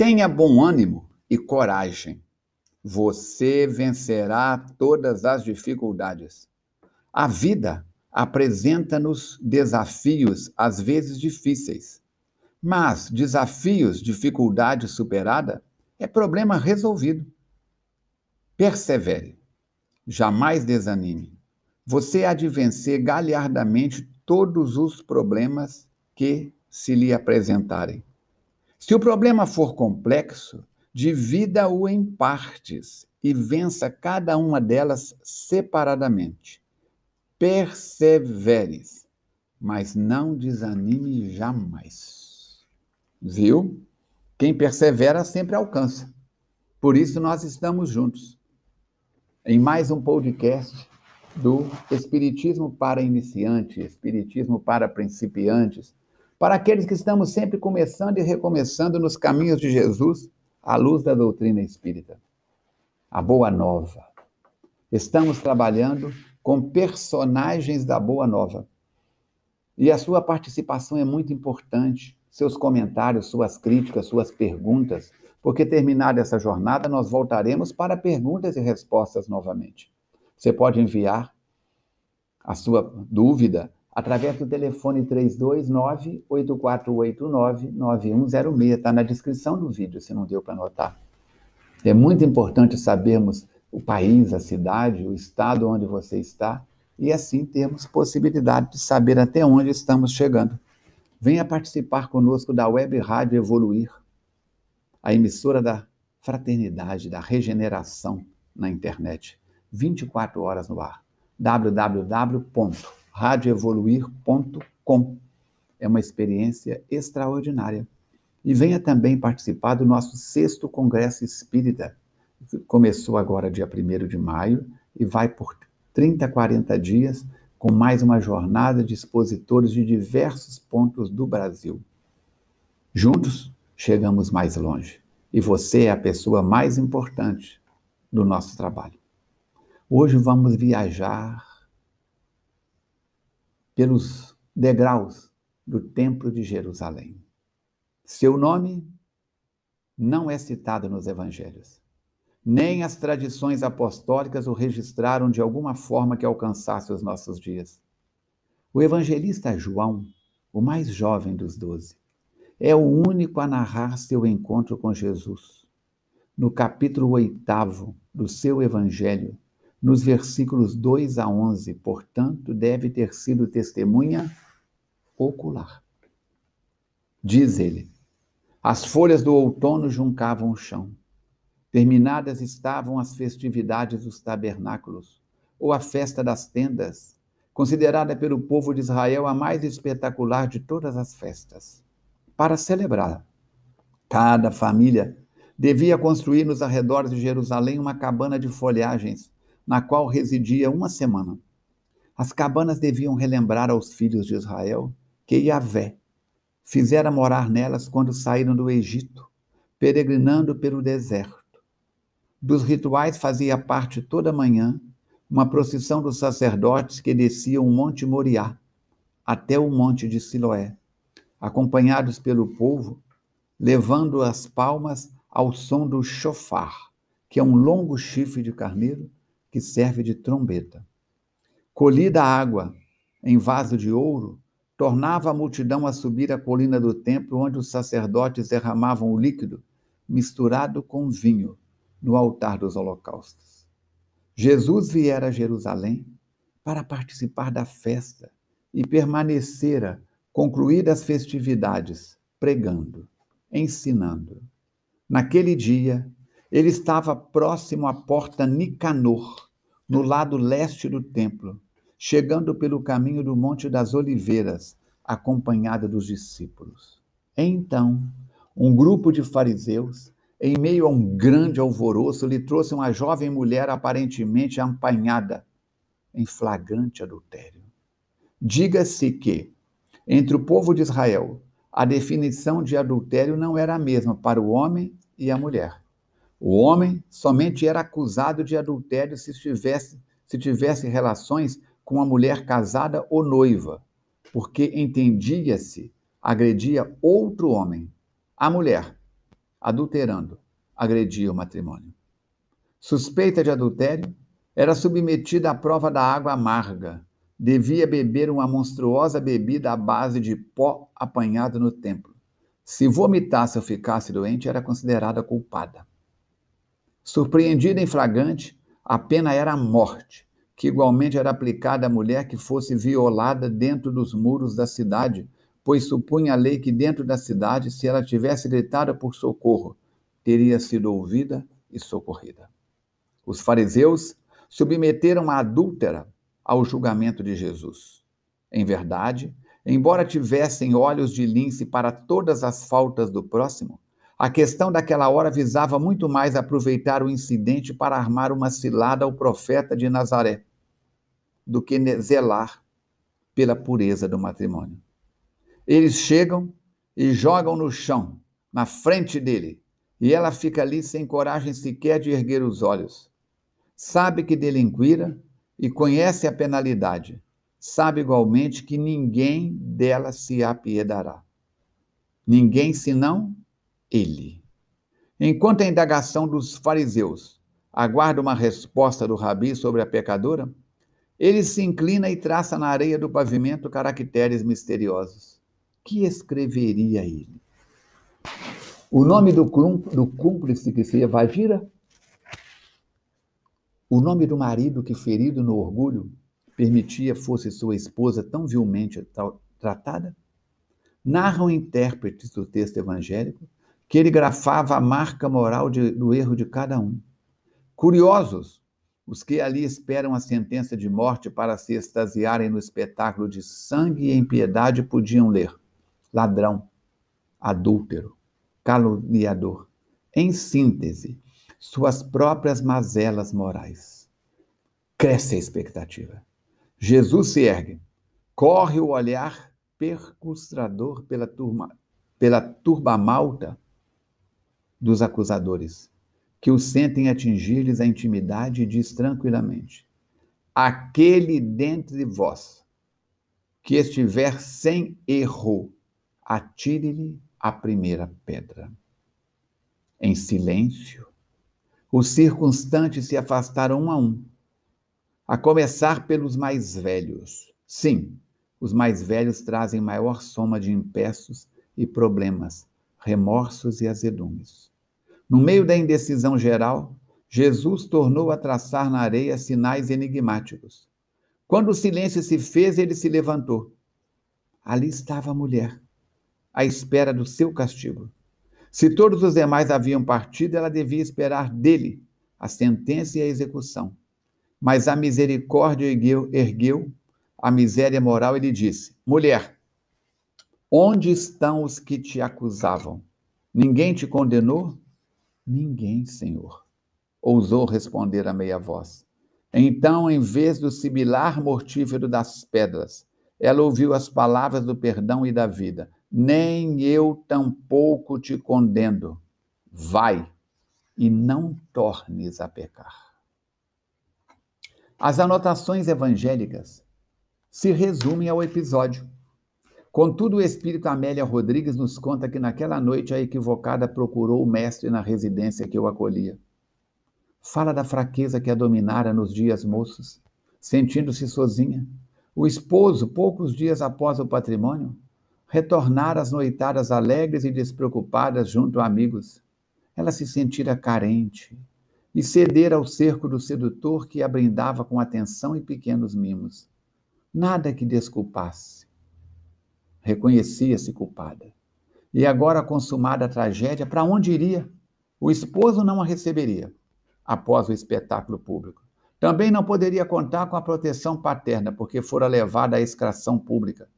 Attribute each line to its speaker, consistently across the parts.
Speaker 1: Tenha bom ânimo e coragem. Você vencerá todas as dificuldades. A vida apresenta-nos desafios, às vezes difíceis. Mas desafios, dificuldade superada, é problema resolvido. Persevere. Jamais desanime. Você há de vencer galhardamente todos os problemas que se lhe apresentarem. Se o problema for complexo, divida-o em partes e vença cada uma delas separadamente. Perseveres, mas não desanime jamais. Viu? Quem persevera sempre alcança. Por isso nós estamos juntos em mais um podcast do Espiritismo para iniciantes, Espiritismo para principiantes, para aqueles que estamos sempre começando e recomeçando nos caminhos de Jesus, à luz da doutrina espírita. A Boa Nova. Estamos trabalhando com personagens da Boa Nova. E a sua participação é muito importante, seus comentários, suas críticas, suas perguntas, porque terminada essa jornada nós voltaremos para perguntas e respostas novamente. Você pode enviar a sua dúvida através do telefone 329-8489-9106. Está na descrição do vídeo, se não deu para anotar. É muito importante sabermos o país, a cidade, o estado onde você está e assim termos possibilidade de saber até onde estamos chegando. Venha participar conosco da Web Rádio Evoluir, a emissora da fraternidade, da regeneração na internet. 24 horas no ar. www radioevoluir.com. É uma experiência extraordinária. E venha também participar do nosso sexto Congresso Espírita. Começou agora dia 1 de maio e vai por 30, 40 dias com mais uma jornada de expositores de diversos pontos do Brasil. Juntos, chegamos mais longe. E você é a pessoa mais importante do nosso trabalho. Hoje vamos viajar pelos degraus do Templo de Jerusalém. Seu nome não é citado nos evangelhos. Nem as tradições apostólicas o registraram de alguma forma que alcançasse os nossos dias. O evangelista João, o mais jovem dos doze, é o único a narrar seu encontro com Jesus. No capítulo oitavo do seu evangelho, nos versículos 2 a 11, portanto, deve ter sido testemunha ocular. Diz ele: As folhas do outono juncavam o chão. Terminadas estavam as festividades dos tabernáculos, ou a festa das tendas, considerada pelo povo de Israel a mais espetacular de todas as festas. Para celebrar, cada família devia construir nos arredores de Jerusalém uma cabana de folhagens na qual residia uma semana. As cabanas deviam relembrar aos filhos de Israel que Yahvé fizera morar nelas quando saíram do Egito, peregrinando pelo deserto. Dos rituais fazia parte toda manhã uma procissão dos sacerdotes que desciam o Monte Moriá até o Monte de Siloé, acompanhados pelo povo, levando as palmas ao som do chofar, que é um longo chifre de carneiro que serve de trombeta. Colhida a água em vaso de ouro, tornava a multidão a subir a colina do templo, onde os sacerdotes derramavam o líquido misturado com vinho no altar dos holocaustos. Jesus viera a Jerusalém para participar da festa e permanecera, concluídas as festividades, pregando, ensinando. Naquele dia, ele estava próximo à porta Nicanor, no lado leste do templo, chegando pelo caminho do Monte das Oliveiras, acompanhada dos discípulos. Então, um grupo de fariseus, em meio a um grande alvoroço, lhe trouxe uma jovem mulher aparentemente apanhada em flagrante adultério. Diga-se que, entre o povo de Israel, a definição de adultério não era a mesma para o homem e a mulher. O homem somente era acusado de adultério se tivesse, se tivesse relações com uma mulher casada ou noiva, porque entendia-se agredia outro homem. A mulher, adulterando, agredia o matrimônio. Suspeita de adultério, era submetida à prova da água amarga, devia beber uma monstruosa bebida à base de pó apanhado no templo. Se vomitasse ou ficasse doente, era considerada culpada. Surpreendida em flagrante, a pena era a morte, que igualmente era aplicada à mulher que fosse violada dentro dos muros da cidade, pois supunha a lei que dentro da cidade, se ela tivesse gritado por socorro, teria sido ouvida e socorrida. Os fariseus submeteram a adúltera ao julgamento de Jesus. Em verdade, embora tivessem olhos de lince para todas as faltas do próximo, a questão daquela hora visava muito mais aproveitar o incidente para armar uma cilada ao profeta de Nazaré do que zelar pela pureza do matrimônio. Eles chegam e jogam no chão, na frente dele, e ela fica ali sem coragem sequer de erguer os olhos. Sabe que delinquira e conhece a penalidade. Sabe igualmente que ninguém dela se apiedará. Ninguém senão ele. Enquanto a indagação dos fariseus aguarda uma resposta do rabi sobre a pecadora, ele se inclina e traça na areia do pavimento caracteres misteriosos. Que escreveria ele? O nome do, do cúmplice que se evadira? O nome do marido que, ferido no orgulho, permitia fosse sua esposa tão vilmente tratada? Narram intérpretes do texto evangélico que ele grafava a marca moral de, do erro de cada um. Curiosos, os que ali esperam a sentença de morte para se extasiarem no espetáculo de sangue e impiedade podiam ler: ladrão, adúltero, caluniador. Em síntese, suas próprias mazelas morais. Cresce a expectativa. Jesus se ergue, corre o olhar percustrador pela turma, pela turba malta dos acusadores, que o sentem atingir-lhes a intimidade e diz tranquilamente: Aquele dentre vós que estiver sem erro, atire-lhe a primeira pedra. Em silêncio, os circunstantes se afastaram um a um, a começar pelos mais velhos. Sim, os mais velhos trazem maior soma de impeços e problemas, remorsos e azedumes. No meio da indecisão geral, Jesus tornou a traçar na areia sinais enigmáticos. Quando o silêncio se fez, ele se levantou. Ali estava a mulher, à espera do seu castigo. Se todos os demais haviam partido, ela devia esperar dele a sentença e a execução. Mas a misericórdia ergueu, ergueu a miséria moral e lhe disse: Mulher, onde estão os que te acusavam? Ninguém te condenou? Ninguém, Senhor, ousou responder a meia voz. Então, em vez do sibilar mortífero das pedras, ela ouviu as palavras do perdão e da vida. Nem eu tampouco te condeno. Vai e não tornes a pecar. As anotações evangélicas se resumem ao episódio. Contudo, o espírito Amélia Rodrigues nos conta que naquela noite a equivocada procurou o mestre na residência que o acolhia. Fala da fraqueza que a dominara nos dias moços, sentindo-se sozinha. O esposo, poucos dias após o patrimônio, retornara às noitadas alegres e despreocupadas junto a amigos. Ela se sentira carente e cedera ao cerco do sedutor que a brindava com atenção e pequenos mimos. Nada que desculpasse reconhecia-se culpada. E agora, consumada a tragédia, para onde iria? O esposo não a receberia após o espetáculo público. Também não poderia contar com a proteção paterna, porque fora levada à excração pública.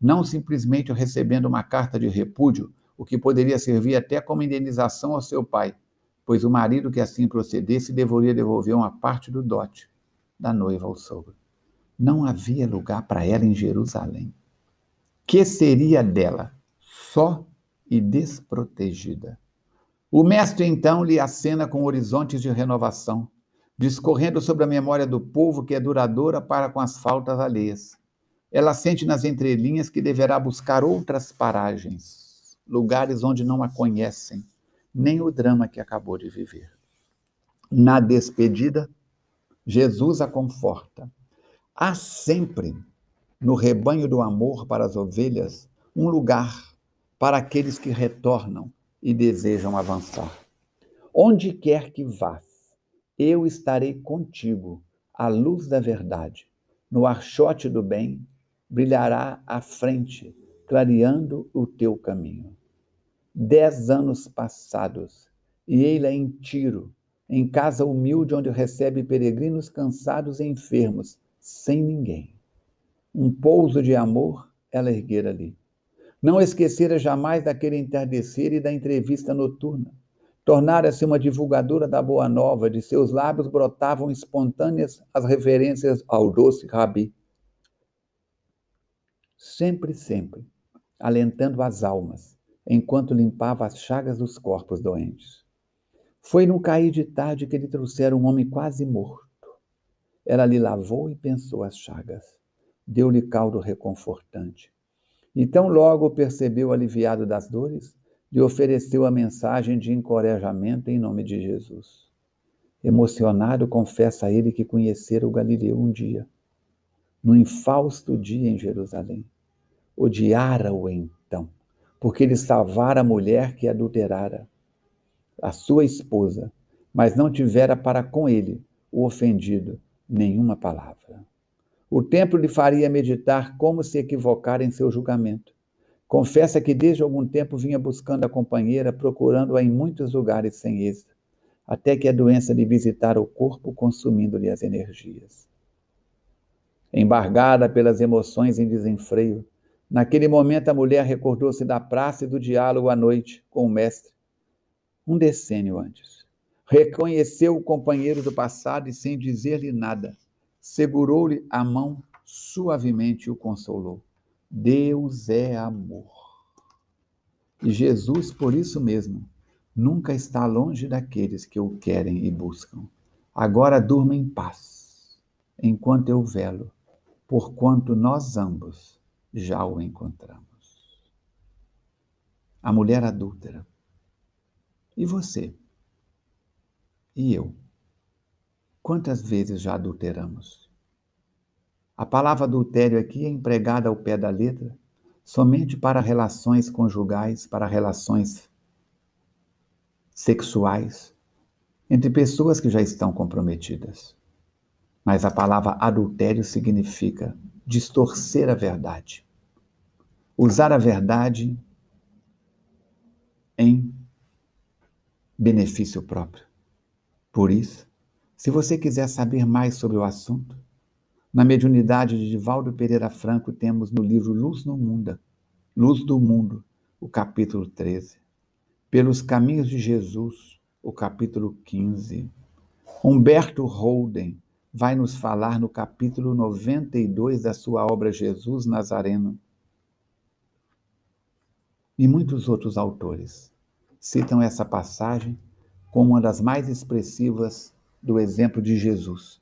Speaker 1: Não simplesmente recebendo uma carta de repúdio, o que poderia servir até como indenização ao seu pai, pois o marido que assim procedesse deveria devolver uma parte do dote da noiva ao sogro. Não havia lugar para ela em Jerusalém que seria dela? Só e desprotegida. O mestre então lhe acena com horizontes de renovação, discorrendo sobre a memória do povo que é duradoura para com as faltas alheias. Ela sente nas entrelinhas que deverá buscar outras paragens, lugares onde não a conhecem, nem o drama que acabou de viver. Na despedida, Jesus a conforta. Há sempre, no rebanho do amor para as ovelhas, um lugar para aqueles que retornam e desejam avançar. Onde quer que vás, eu estarei contigo, à luz da verdade. No archote do bem, brilhará à frente, clareando o teu caminho. Dez anos passados, e ele é em Tiro, em casa humilde onde recebe peregrinos cansados e enfermos, sem ninguém. Um pouso de amor ela erguera ali. Não esquecera jamais daquele entardecer e da entrevista noturna. Tornara-se uma divulgadora da boa nova, de seus lábios brotavam espontâneas as referências ao doce Rabi. Sempre, sempre, alentando as almas, enquanto limpava as chagas dos corpos doentes. Foi no cair de tarde que lhe trouxeram um homem quase morto. Ela lhe lavou e pensou as chagas. Deu-lhe caldo reconfortante. Então logo percebeu aliviado das dores, lhe ofereceu a mensagem de encorajamento em nome de Jesus. Emocionado, confessa a ele que conhecera o Galileu um dia, no infausto dia em Jerusalém. Odiara-o então, porque ele salvara a mulher que adulterara, a sua esposa, mas não tivera para com ele, o ofendido, nenhuma palavra. O tempo lhe faria meditar como se equivocara em seu julgamento. Confessa que desde algum tempo vinha buscando a companheira, procurando-a em muitos lugares sem êxito, até que a doença lhe visitara o corpo, consumindo-lhe as energias. Embargada pelas emoções em desenfreio, naquele momento a mulher recordou-se da praça e do diálogo à noite com o mestre, um decênio antes. Reconheceu o companheiro do passado e, sem dizer-lhe nada, segurou-lhe a mão suavemente e o consolou. Deus é amor. E Jesus, por isso mesmo, nunca está longe daqueles que o querem e buscam. Agora durma em paz, enquanto eu velo, porquanto nós ambos já o encontramos. A mulher adúltera. E você? E eu? Quantas vezes já adulteramos? A palavra adultério aqui é empregada ao pé da letra somente para relações conjugais, para relações sexuais, entre pessoas que já estão comprometidas. Mas a palavra adultério significa distorcer a verdade, usar a verdade em benefício próprio. Por isso, se você quiser saber mais sobre o assunto, na mediunidade de Divaldo Pereira Franco temos no livro Luz no Mundo, Luz do Mundo, o capítulo 13. Pelos Caminhos de Jesus, o capítulo 15. Humberto Holden vai nos falar no capítulo 92 da sua obra Jesus Nazareno. E muitos outros autores citam essa passagem como uma das mais expressivas do exemplo de Jesus,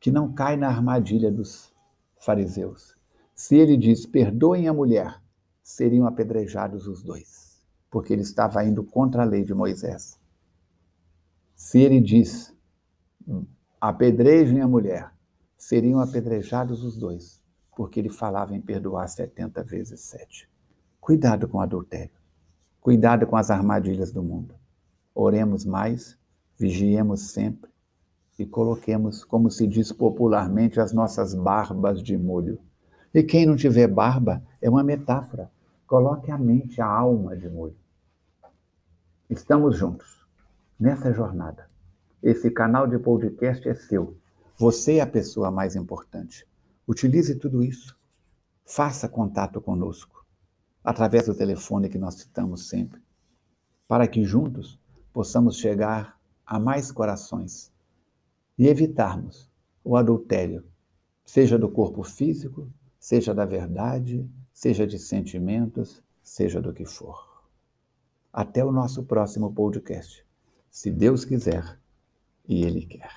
Speaker 1: que não cai na armadilha dos fariseus. Se ele diz, perdoem a mulher, seriam apedrejados os dois, porque ele estava indo contra a lei de Moisés. Se ele diz, apedrejem a mulher, seriam apedrejados os dois, porque ele falava em perdoar 70 vezes sete. Cuidado com o adultério. Cuidado com as armadilhas do mundo. Oremos mais, vigiemos sempre, e coloquemos, como se diz popularmente, as nossas barbas de molho. E quem não tiver barba é uma metáfora. Coloque a mente, a alma de molho. Estamos juntos nessa jornada. Esse canal de podcast é seu. Você é a pessoa mais importante. Utilize tudo isso. Faça contato conosco através do telefone que nós citamos sempre, para que juntos possamos chegar a mais corações e evitarmos o adultério, seja do corpo físico, seja da verdade, seja de sentimentos, seja do que for. Até o nosso próximo podcast, se Deus quiser e Ele quer.